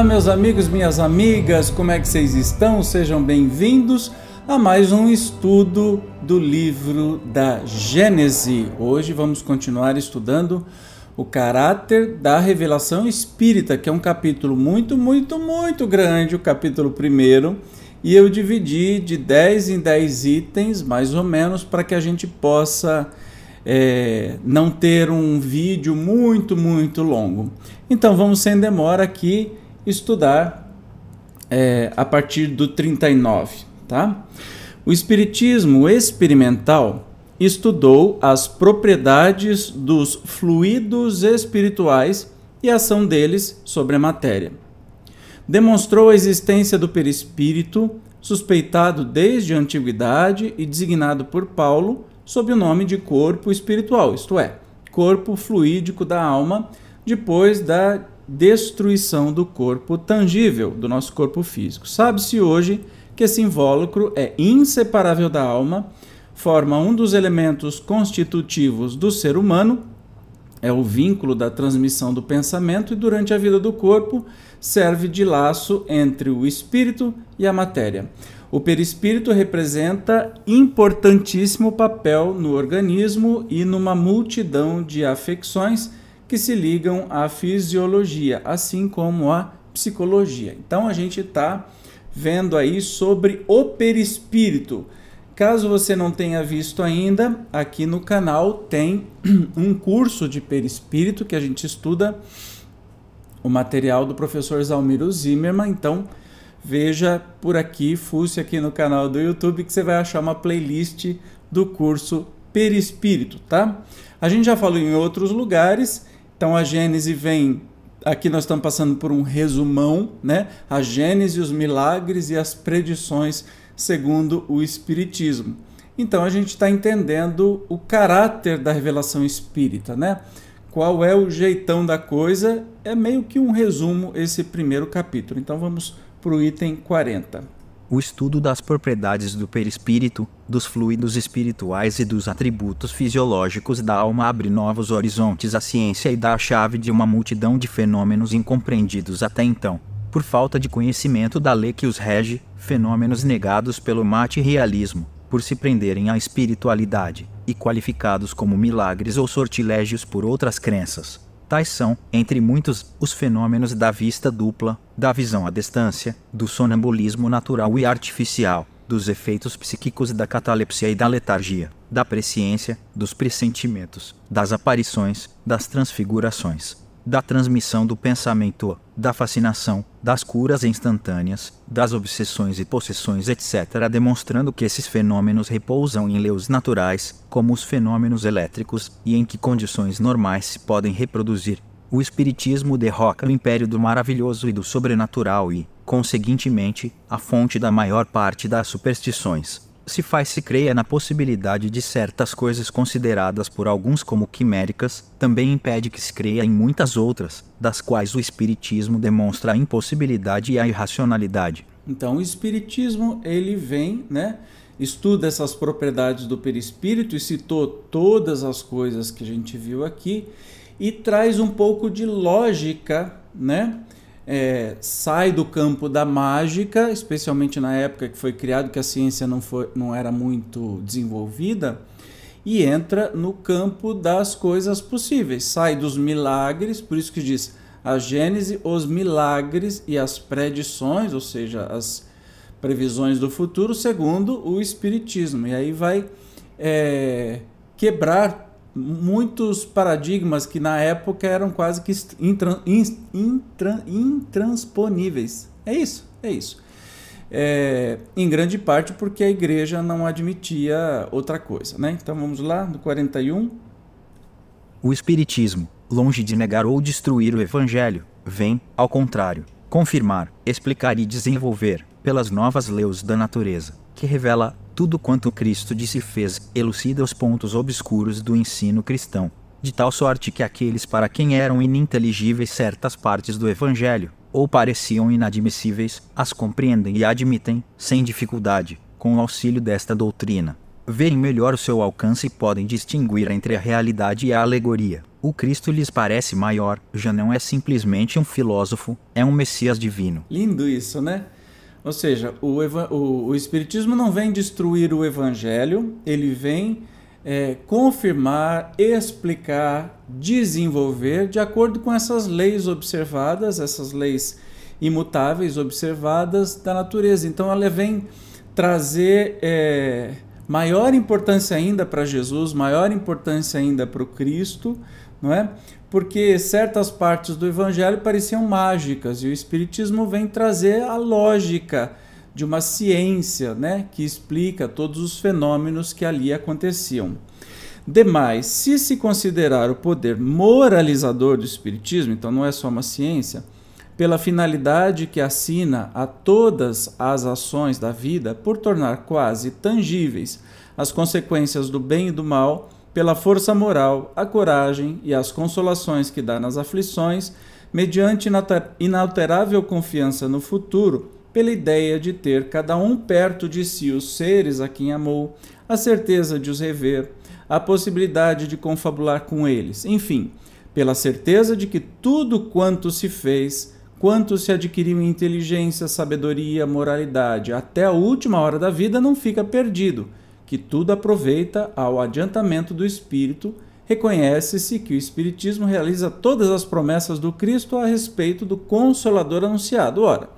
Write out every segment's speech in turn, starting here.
Olá, meus amigos, minhas amigas, como é que vocês estão? Sejam bem-vindos a mais um estudo do livro da Gênese. Hoje vamos continuar estudando o caráter da revelação espírita, que é um capítulo muito, muito, muito grande, o capítulo primeiro, e eu dividi de 10 em 10 itens, mais ou menos, para que a gente possa é, não ter um vídeo muito, muito longo. Então vamos sem demora aqui estudar é, a partir do 39, tá? O Espiritismo experimental estudou as propriedades dos fluidos espirituais e a ação deles sobre a matéria. Demonstrou a existência do perispírito, suspeitado desde a antiguidade e designado por Paulo sob o nome de corpo espiritual, isto é, corpo fluídico da alma, depois da destruição do corpo tangível, do nosso corpo físico. Sabe-se hoje que esse invólucro é inseparável da alma, forma um dos elementos constitutivos do ser humano, é o vínculo da transmissão do pensamento e durante a vida do corpo serve de laço entre o espírito e a matéria. O perispírito representa importantíssimo papel no organismo e numa multidão de afecções que se ligam à fisiologia, assim como à psicologia. Então a gente está vendo aí sobre o perispírito. Caso você não tenha visto ainda, aqui no canal tem um curso de perispírito que a gente estuda o material do professor Zalmiro Zimmermann. Então veja por aqui, fuce aqui no canal do YouTube que você vai achar uma playlist do curso Perispírito, tá? A gente já falou em outros lugares então a Gênese vem. Aqui nós estamos passando por um resumão, né? A Gênese, os milagres e as predições segundo o Espiritismo. Então a gente está entendendo o caráter da revelação espírita, né? Qual é o jeitão da coisa? É meio que um resumo esse primeiro capítulo. Então vamos para o item 40 o estudo das propriedades do perispírito, dos fluidos espirituais e dos atributos fisiológicos da alma abre novos horizontes à ciência e dá a chave de uma multidão de fenômenos incompreendidos até então, por falta de conhecimento da lei que os rege, fenômenos negados pelo materialismo, por se prenderem à espiritualidade, e qualificados como milagres ou sortilégios por outras crenças. Tais são, entre muitos, os fenômenos da vista dupla, da visão à distância, do sonambulismo natural e artificial, dos efeitos psíquicos da catalepsia e da letargia, da presciência, dos pressentimentos, das aparições, das transfigurações da transmissão do pensamento, da fascinação, das curas instantâneas, das obsessões e possessões, etc., demonstrando que esses fenômenos repousam em leis naturais, como os fenômenos elétricos, e em que condições normais se podem reproduzir. O Espiritismo derroca o império do maravilhoso e do sobrenatural e, conseguintemente, a fonte da maior parte das superstições se faz se creia na possibilidade de certas coisas consideradas por alguns como quiméricas, também impede que se creia em muitas outras, das quais o espiritismo demonstra a impossibilidade e a irracionalidade. Então, o espiritismo, ele vem, né, estuda essas propriedades do perispírito e citou todas as coisas que a gente viu aqui e traz um pouco de lógica, né? É, sai do campo da mágica, especialmente na época que foi criado, que a ciência não, foi, não era muito desenvolvida, e entra no campo das coisas possíveis. Sai dos milagres, por isso que diz a Gênese, os milagres e as predições, ou seja, as previsões do futuro, segundo o Espiritismo. E aí vai é, quebrar muitos paradigmas que na época eram quase que intran, intran, intransponíveis. É isso, é isso. É, em grande parte porque a igreja não admitia outra coisa. Né? Então vamos lá, no 41. O Espiritismo, longe de negar ou destruir o Evangelho, vem, ao contrário, confirmar, explicar e desenvolver, pelas novas leis da natureza, que revela tudo quanto Cristo disse e fez, elucida os pontos obscuros do ensino cristão, de tal sorte que aqueles para quem eram ininteligíveis certas partes do Evangelho, ou pareciam inadmissíveis, as compreendem e admitem, sem dificuldade, com o auxílio desta doutrina. veem melhor o seu alcance e podem distinguir entre a realidade e a alegoria. O Cristo lhes parece maior, já não é simplesmente um filósofo, é um Messias divino. Lindo isso, né? Ou seja, o, o, o Espiritismo não vem destruir o Evangelho, ele vem é, confirmar, explicar, desenvolver de acordo com essas leis observadas, essas leis imutáveis observadas da natureza. Então ela vem trazer é, maior importância ainda para Jesus, maior importância ainda para o Cristo, não é? Porque certas partes do Evangelho pareciam mágicas e o Espiritismo vem trazer a lógica de uma ciência, né, que explica todos os fenômenos que ali aconteciam. Demais, se se considerar o poder moralizador do Espiritismo, então não é só uma ciência, pela finalidade que assina a todas as ações da vida por tornar quase tangíveis as consequências do bem e do mal, pela força moral, a coragem e as consolações que dá nas aflições, mediante inalterável confiança no futuro, pela ideia de ter cada um perto de si os seres a quem amou, a certeza de os rever, a possibilidade de confabular com eles, enfim, pela certeza de que tudo quanto se fez quanto se adquiriu em inteligência, sabedoria, moralidade, até a última hora da vida não fica perdido, que tudo aproveita ao adiantamento do espírito. Reconhece-se que o Espiritismo realiza todas as promessas do Cristo a respeito do Consolador anunciado. Ora,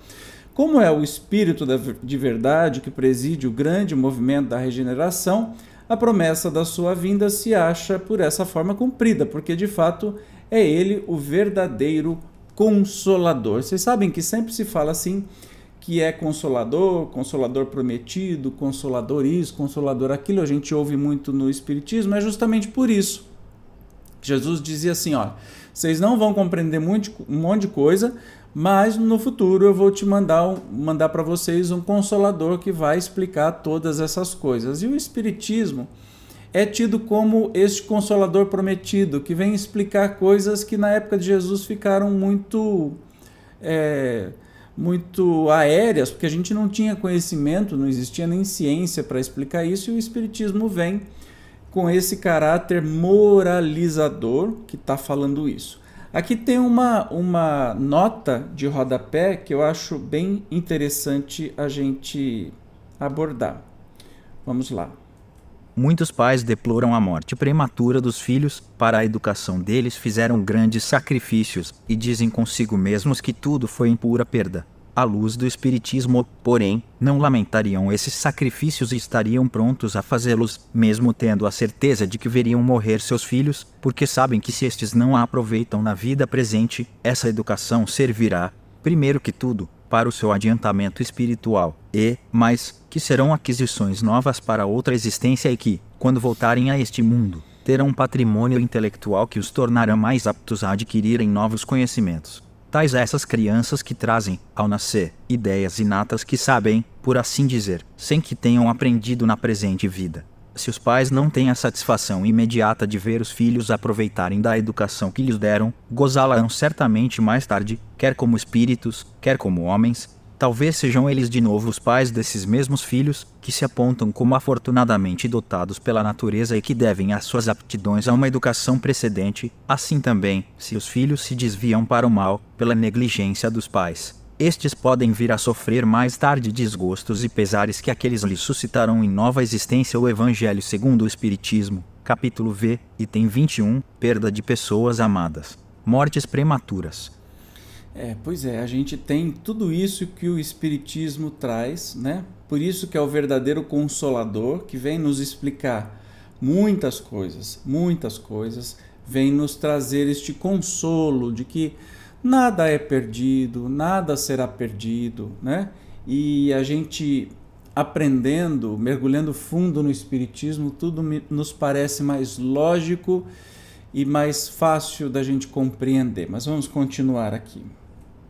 como é o Espírito de verdade que preside o grande movimento da regeneração, a promessa da sua vinda se acha por essa forma cumprida, porque de fato é ele o verdadeiro consolador. Vocês sabem que sempre se fala assim que é consolador, consolador prometido, consolador isso, consolador aquilo. A gente ouve muito no espiritismo, é justamente por isso. Jesus dizia assim, ó, vocês não vão compreender muito, um monte de coisa, mas no futuro eu vou te mandar mandar para vocês um consolador que vai explicar todas essas coisas. E o espiritismo é tido como este consolador prometido, que vem explicar coisas que na época de Jesus ficaram muito. É, muito aéreas, porque a gente não tinha conhecimento, não existia nem ciência para explicar isso, e o Espiritismo vem com esse caráter moralizador que está falando isso. Aqui tem uma, uma nota de rodapé que eu acho bem interessante a gente abordar. Vamos lá. Muitos pais deploram a morte prematura dos filhos, para a educação deles fizeram grandes sacrifícios, e dizem consigo mesmos que tudo foi em pura perda. À luz do Espiritismo, porém, não lamentariam esses sacrifícios e estariam prontos a fazê-los, mesmo tendo a certeza de que veriam morrer seus filhos, porque sabem que se estes não a aproveitam na vida presente, essa educação servirá, primeiro que tudo, para o seu adiantamento espiritual, e, mais, que serão aquisições novas para outra existência e que, quando voltarem a este mundo, terão um patrimônio intelectual que os tornará mais aptos a adquirirem novos conhecimentos. Tais essas crianças que trazem, ao nascer, ideias inatas que sabem, por assim dizer, sem que tenham aprendido na presente vida. Se os pais não têm a satisfação imediata de ver os filhos aproveitarem da educação que lhes deram, gozá-la-ão certamente mais tarde, quer como espíritos, quer como homens. Talvez sejam eles de novo os pais desses mesmos filhos, que se apontam como afortunadamente dotados pela natureza e que devem as suas aptidões a uma educação precedente, assim também, se os filhos se desviam para o mal, pela negligência dos pais. Estes podem vir a sofrer mais tarde desgostos e pesares que aqueles lhes suscitarão em nova existência o Evangelho segundo o Espiritismo, capítulo V, item 21, perda de pessoas amadas, mortes prematuras. É, pois é, a gente tem tudo isso que o Espiritismo traz, né? Por isso que é o verdadeiro consolador que vem nos explicar muitas coisas, muitas coisas, vem nos trazer este consolo de que nada é perdido, nada será perdido, né? E a gente aprendendo, mergulhando fundo no Espiritismo, tudo nos parece mais lógico e mais fácil da gente compreender. Mas vamos continuar aqui.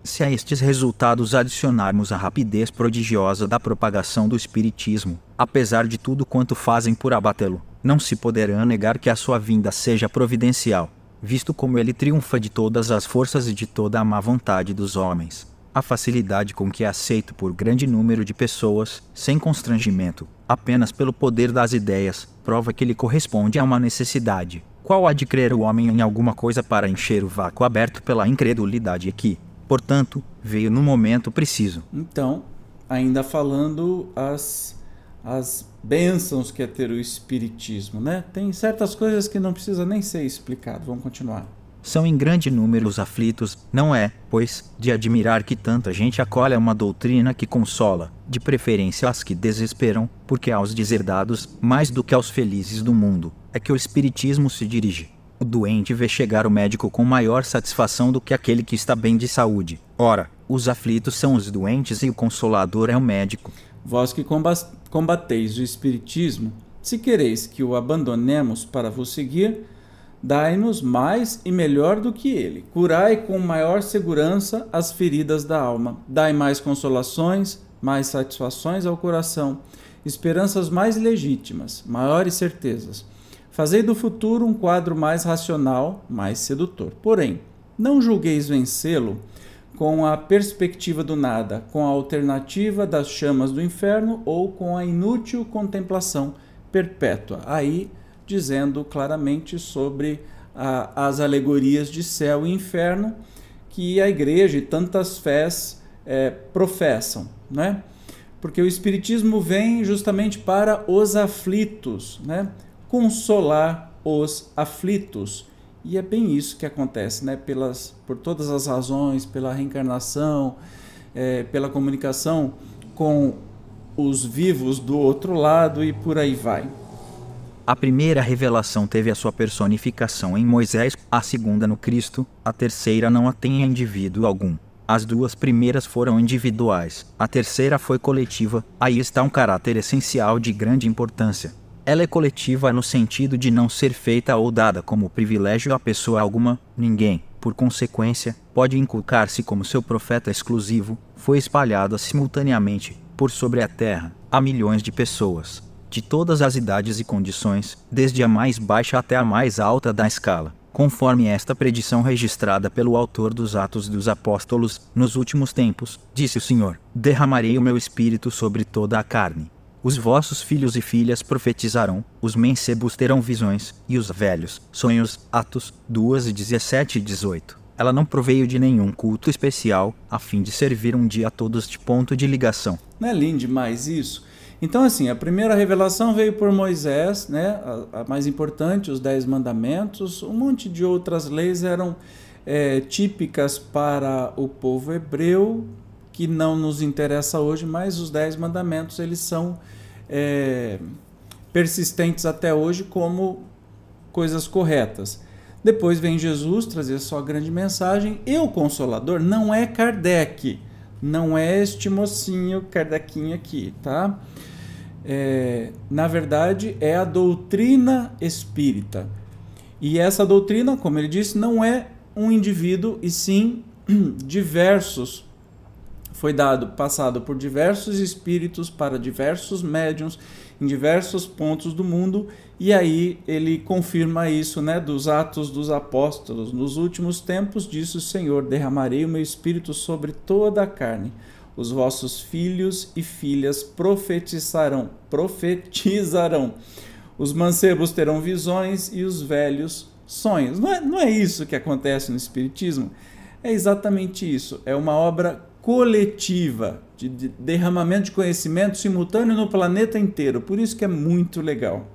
Se a estes resultados adicionarmos a rapidez prodigiosa da propagação do Espiritismo, apesar de tudo quanto fazem por abatê-lo, não se poderá negar que a sua vinda seja providencial visto como ele triunfa de todas as forças e de toda a má vontade dos homens. A facilidade com que é aceito por grande número de pessoas, sem constrangimento, apenas pelo poder das ideias, prova que ele corresponde a uma necessidade. Qual há de crer o homem em alguma coisa para encher o vácuo aberto pela incredulidade que, portanto, veio no momento preciso? Então, ainda falando as as bênçãos que é ter o espiritismo, né? Tem certas coisas que não precisa nem ser explicado. Vamos continuar. São em grande número os aflitos, não é, pois, de admirar que tanta gente acolha uma doutrina que consola, de preferência as que desesperam, porque aos deserdados, mais do que aos felizes do mundo, é que o Espiritismo se dirige. O doente vê chegar o médico com maior satisfação do que aquele que está bem de saúde. Ora, os aflitos são os doentes e o consolador é o médico. Vós que combateis o Espiritismo, se quereis que o abandonemos para vos seguir, dai-nos mais e melhor do que ele. Curai com maior segurança as feridas da alma. Dai mais consolações, mais satisfações ao coração, esperanças mais legítimas, maiores certezas. Fazei do futuro um quadro mais racional, mais sedutor. Porém, não julgueis vencê-lo com a perspectiva do nada, com a alternativa das chamas do inferno ou com a inútil contemplação perpétua. Aí dizendo claramente sobre a, as alegorias de céu e inferno que a igreja e tantas fés é, professam, né? Porque o Espiritismo vem justamente para os aflitos, né? Consolar os aflitos. E é bem isso que acontece, né? Pelas, por todas as razões, pela reencarnação, é, pela comunicação com os vivos do outro lado e por aí vai. A primeira revelação teve a sua personificação em Moisés, a segunda no Cristo, a terceira não a tem em indivíduo algum. As duas primeiras foram individuais, a terceira foi coletiva. Aí está um caráter essencial de grande importância. Ela é coletiva no sentido de não ser feita ou dada como privilégio a pessoa alguma, ninguém, por consequência, pode inculcar-se como seu profeta exclusivo, foi espalhada simultaneamente, por sobre a terra, a milhões de pessoas de todas as idades e condições, desde a mais baixa até a mais alta da escala, conforme esta predição registrada pelo autor dos Atos dos Apóstolos, nos últimos tempos, disse o Senhor: Derramarei o meu espírito sobre toda a carne. Os vossos filhos e filhas profetizarão, os mancebos terão visões, e os velhos, sonhos. Atos 2, 17 e 18. Ela não proveio de nenhum culto especial, a fim de servir um dia a todos de ponto de ligação. Não é lindo demais isso? Então, assim, a primeira revelação veio por Moisés, né? a, a mais importante, os Dez Mandamentos. Um monte de outras leis eram é, típicas para o povo hebreu, que não nos interessa hoje, mas os Dez Mandamentos eles são é, persistentes até hoje como coisas corretas. Depois vem Jesus trazer sua grande mensagem, e o Consolador não é Kardec, não é este mocinho Kardecinho aqui, tá? é, na verdade, é a doutrina espírita. E essa doutrina, como ele disse, não é um indivíduo, e sim diversos. Foi dado, passado por diversos espíritos para diversos médiums em diversos pontos do mundo, e aí ele confirma isso, né, dos Atos dos Apóstolos. Nos últimos tempos, disse o Senhor: derramarei o meu espírito sobre toda a carne os vossos filhos e filhas profetizarão, profetizarão. Os mancebos terão visões e os velhos sonhos. Não é, não é isso que acontece no Espiritismo? É exatamente isso. É uma obra coletiva, de derramamento de conhecimento simultâneo no planeta inteiro. Por isso que é muito legal.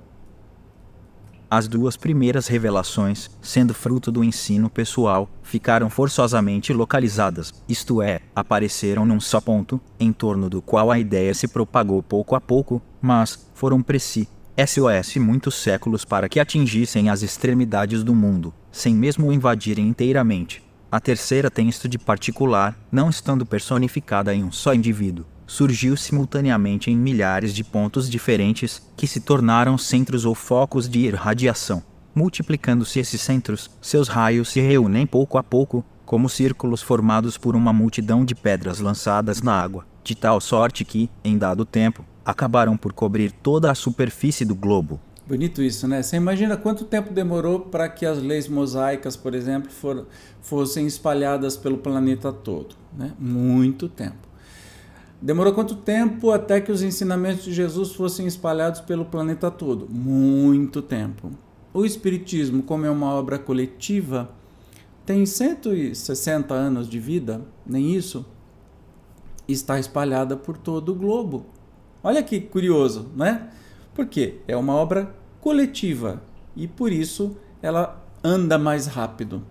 As duas primeiras revelações, sendo fruto do ensino pessoal, ficaram forçosamente localizadas, isto é, apareceram num só ponto, em torno do qual a ideia se propagou pouco a pouco, mas foram preci SOS muitos séculos para que atingissem as extremidades do mundo, sem mesmo o invadirem inteiramente. A terceira tem isto de particular, não estando personificada em um só indivíduo, surgiu simultaneamente em milhares de pontos diferentes, que se tornaram centros ou focos de irradiação. Multiplicando-se esses centros, seus raios se reúnem pouco a pouco, como círculos formados por uma multidão de pedras lançadas na água, de tal sorte que, em dado tempo, acabaram por cobrir toda a superfície do globo. Bonito isso, né? Você imagina quanto tempo demorou para que as leis mosaicas, por exemplo, for, fossem espalhadas pelo planeta todo? Né? Muito tempo. Demorou quanto tempo até que os ensinamentos de Jesus fossem espalhados pelo planeta todo? Muito tempo. O Espiritismo, como é uma obra coletiva, tem 160 anos de vida, nem isso, está espalhada por todo o globo. Olha que curioso, né? Porque é uma obra coletiva e por isso ela anda mais rápido.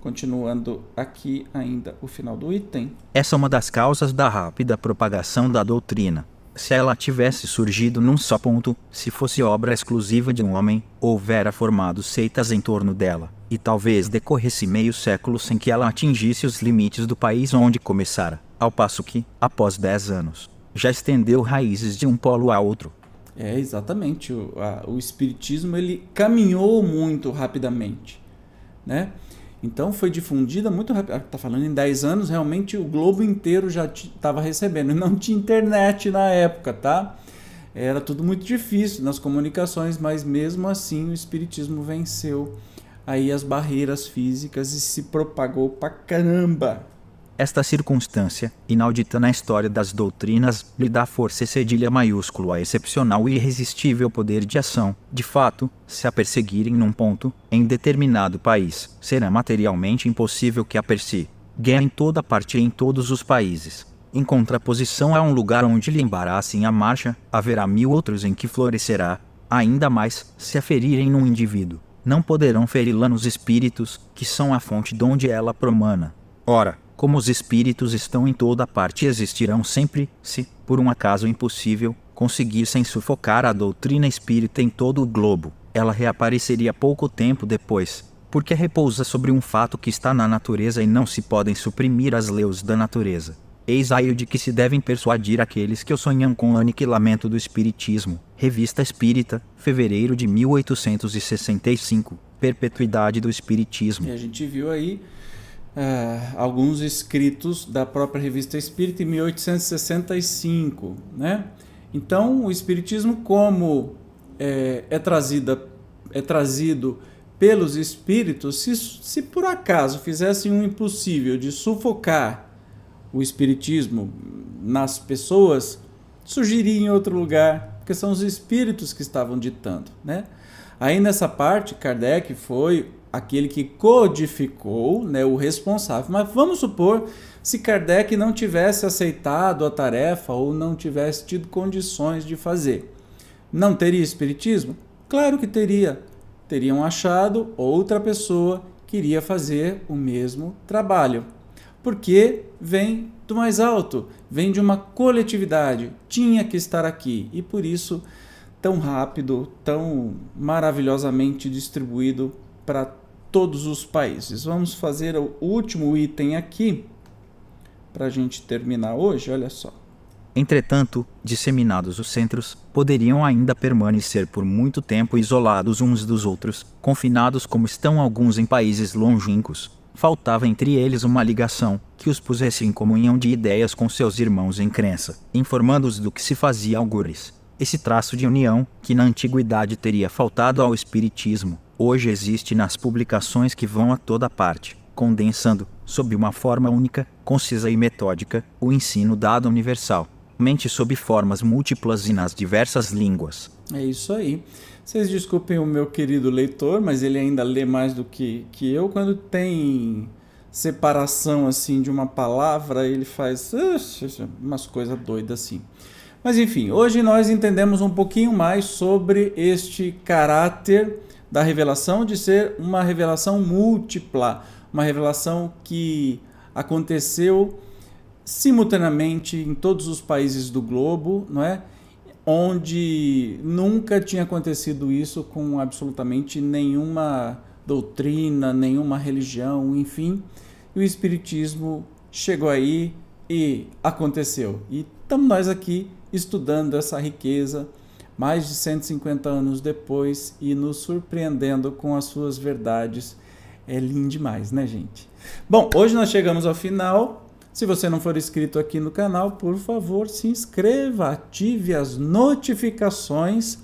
Continuando aqui ainda o final do item. Essa é uma das causas da rápida propagação da doutrina. Se ela tivesse surgido num só ponto, se fosse obra exclusiva de um homem, houvera formado seitas em torno dela, e talvez decorresse meio século sem que ela atingisse os limites do país onde começara, ao passo que, após dez anos, já estendeu raízes de um polo a outro. É, exatamente. O, a, o espiritismo ele caminhou muito rapidamente, né? Então foi difundida muito rápido. Está falando em 10 anos, realmente o globo inteiro já estava recebendo. Não tinha internet na época, tá? Era tudo muito difícil nas comunicações, mas mesmo assim o espiritismo venceu aí as barreiras físicas e se propagou pra caramba. Esta circunstância, inaudita na história das doutrinas, lhe dá força e cedilha maiúsculo a excepcional e irresistível poder de ação. De fato, se a perseguirem num ponto, em determinado país, será materialmente impossível que a persi. Guerra em toda parte e em todos os países. Em contraposição a um lugar onde lhe embarassem a marcha, haverá mil outros em que florescerá, ainda mais, se a ferirem num indivíduo. Não poderão feri-la nos espíritos, que são a fonte de onde ela promana. Ora, como os espíritos estão em toda parte e existirão sempre, se, por um acaso impossível, conseguissem sufocar a doutrina espírita em todo o globo, ela reapareceria pouco tempo depois, porque repousa sobre um fato que está na natureza e não se podem suprimir as leis da natureza. Eis aí de que se devem persuadir aqueles que o sonham com o aniquilamento do Espiritismo. Revista Espírita, fevereiro de 1865. Perpetuidade do Espiritismo. E a gente viu aí uh, alguns escritos da própria Revista Espírita em 1865, né? Então, o Espiritismo, como é, é, trazida, é trazido pelos espíritos, se, se por acaso fizessem um impossível de sufocar o Espiritismo nas pessoas, surgiria em outro lugar, porque são os espíritos que estavam ditando, né? Aí nessa parte, Kardec foi aquele que codificou, né, o responsável. Mas vamos supor se Kardec não tivesse aceitado a tarefa ou não tivesse tido condições de fazer. Não teria espiritismo? Claro que teria. Teriam achado outra pessoa que iria fazer o mesmo trabalho. Porque vem do mais alto, vem de uma coletividade, tinha que estar aqui e por isso tão rápido, tão maravilhosamente distribuído para todos os países. Vamos fazer o último item aqui para a gente terminar hoje. Olha só. Entretanto, disseminados os centros, poderiam ainda permanecer por muito tempo isolados uns dos outros, confinados como estão alguns em países longínquos. Faltava entre eles uma ligação que os pusesse em comunhão de ideias com seus irmãos em crença, informando-os do que se fazia algures. Esse traço de união, que na antiguidade teria faltado ao Espiritismo, hoje existe nas publicações que vão a toda parte, condensando, sob uma forma única, concisa e metódica, o ensino dado universal, mente sob formas múltiplas e nas diversas línguas. É isso aí. Vocês desculpem o meu querido leitor, mas ele ainda lê mais do que, que eu. Quando tem separação assim de uma palavra, ele faz umas coisas doidas assim. Mas enfim, hoje nós entendemos um pouquinho mais sobre este caráter da revelação de ser uma revelação múltipla, uma revelação que aconteceu simultaneamente em todos os países do globo, não é? Onde nunca tinha acontecido isso com absolutamente nenhuma doutrina, nenhuma religião, enfim. E o espiritismo chegou aí e aconteceu. E estamos nós aqui estudando essa riqueza mais de 150 anos depois e nos surpreendendo com as suas verdades. É lindo demais, né, gente? Bom, hoje nós chegamos ao final. Se você não for inscrito aqui no canal, por favor, se inscreva, ative as notificações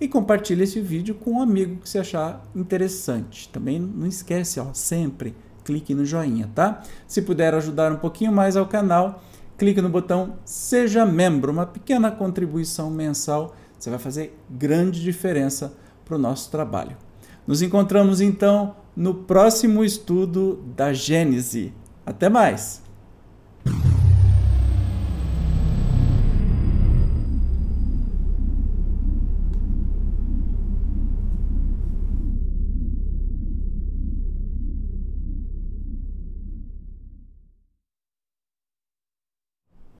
e compartilhe esse vídeo com um amigo que você achar interessante. Também não esquece, ó, sempre clique no joinha, tá? Se puder ajudar um pouquinho mais ao canal, clique no botão Seja Membro, uma pequena contribuição mensal, você vai fazer grande diferença para o nosso trabalho. Nos encontramos então no próximo estudo da Gênese. Até mais!